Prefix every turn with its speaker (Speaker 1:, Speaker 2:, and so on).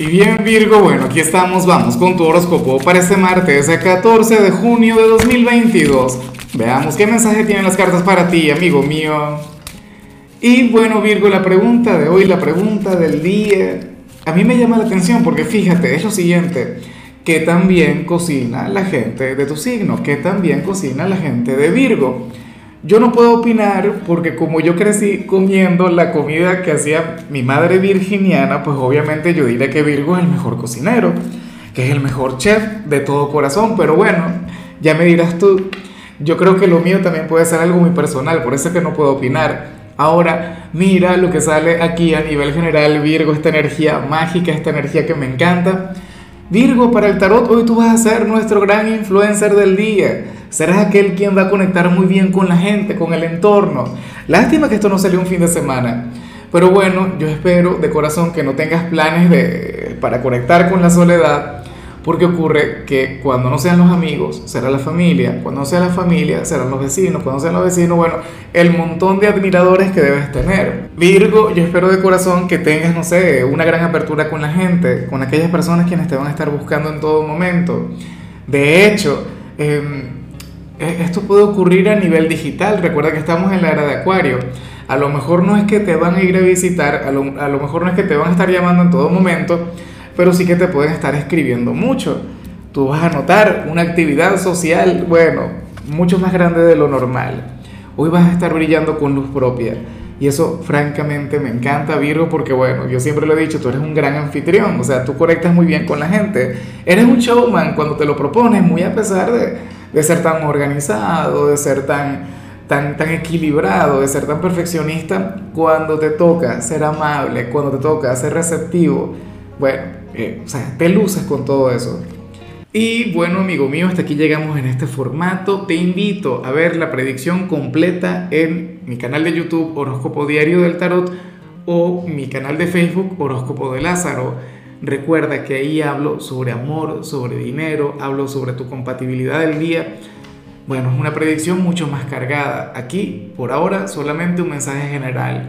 Speaker 1: Y bien Virgo, bueno, aquí estamos, vamos con tu horóscopo para este martes, el 14 de junio de 2022. Veamos qué mensaje tienen las cartas para ti, amigo mío. Y bueno Virgo, la pregunta de hoy, la pregunta del día, a mí me llama la atención porque fíjate, es lo siguiente, que también cocina la gente de tu signo, que también cocina la gente de Virgo. Yo no puedo opinar porque como yo crecí comiendo la comida que hacía mi madre virginiana, pues obviamente yo diré que Virgo es el mejor cocinero, que es el mejor chef de todo corazón, pero bueno, ya me dirás tú, yo creo que lo mío también puede ser algo muy personal, por eso es que no puedo opinar. Ahora, mira lo que sale aquí a nivel general, Virgo, esta energía mágica, esta energía que me encanta. Virgo, para el tarot, hoy tú vas a ser nuestro gran influencer del día. Serás aquel quien va a conectar muy bien con la gente, con el entorno. Lástima que esto no salió un fin de semana. Pero bueno, yo espero de corazón que no tengas planes de, para conectar con la soledad, porque ocurre que cuando no sean los amigos, será la familia, cuando no sea la familia, serán los vecinos, cuando sean los vecinos, bueno, el montón de admiradores que debes tener. Virgo, yo espero de corazón que tengas, no sé, una gran apertura con la gente, con aquellas personas quienes te van a estar buscando en todo momento. De hecho, eh, esto puede ocurrir a nivel digital. Recuerda que estamos en la era de Acuario. A lo mejor no es que te van a ir a visitar, a lo, a lo, mejor no es que te van a estar llamando en todo momento, pero sí que te pueden estar escribiendo mucho. Tú vas a notar una actividad social, bueno, mucho más grande de lo normal. Hoy vas a estar brillando con luz propia. Y eso francamente me encanta, Virgo, porque bueno, yo siempre lo he dicho, tú eres un gran anfitrión, o sea, tú conectas muy bien con la gente. Eres un showman cuando te lo propones, muy a pesar de, de ser tan organizado, de ser tan, tan, tan equilibrado, de ser tan perfeccionista, cuando te toca ser amable, cuando te toca ser receptivo, bueno, eh, o sea, te con todo eso. Y bueno, amigo mío, hasta aquí llegamos en este formato. Te invito a ver la predicción completa en mi canal de YouTube Horóscopo Diario del Tarot o mi canal de Facebook Horóscopo de Lázaro. Recuerda que ahí hablo sobre amor, sobre dinero, hablo sobre tu compatibilidad del día. Bueno, es una predicción mucho más cargada. Aquí, por ahora, solamente un mensaje general.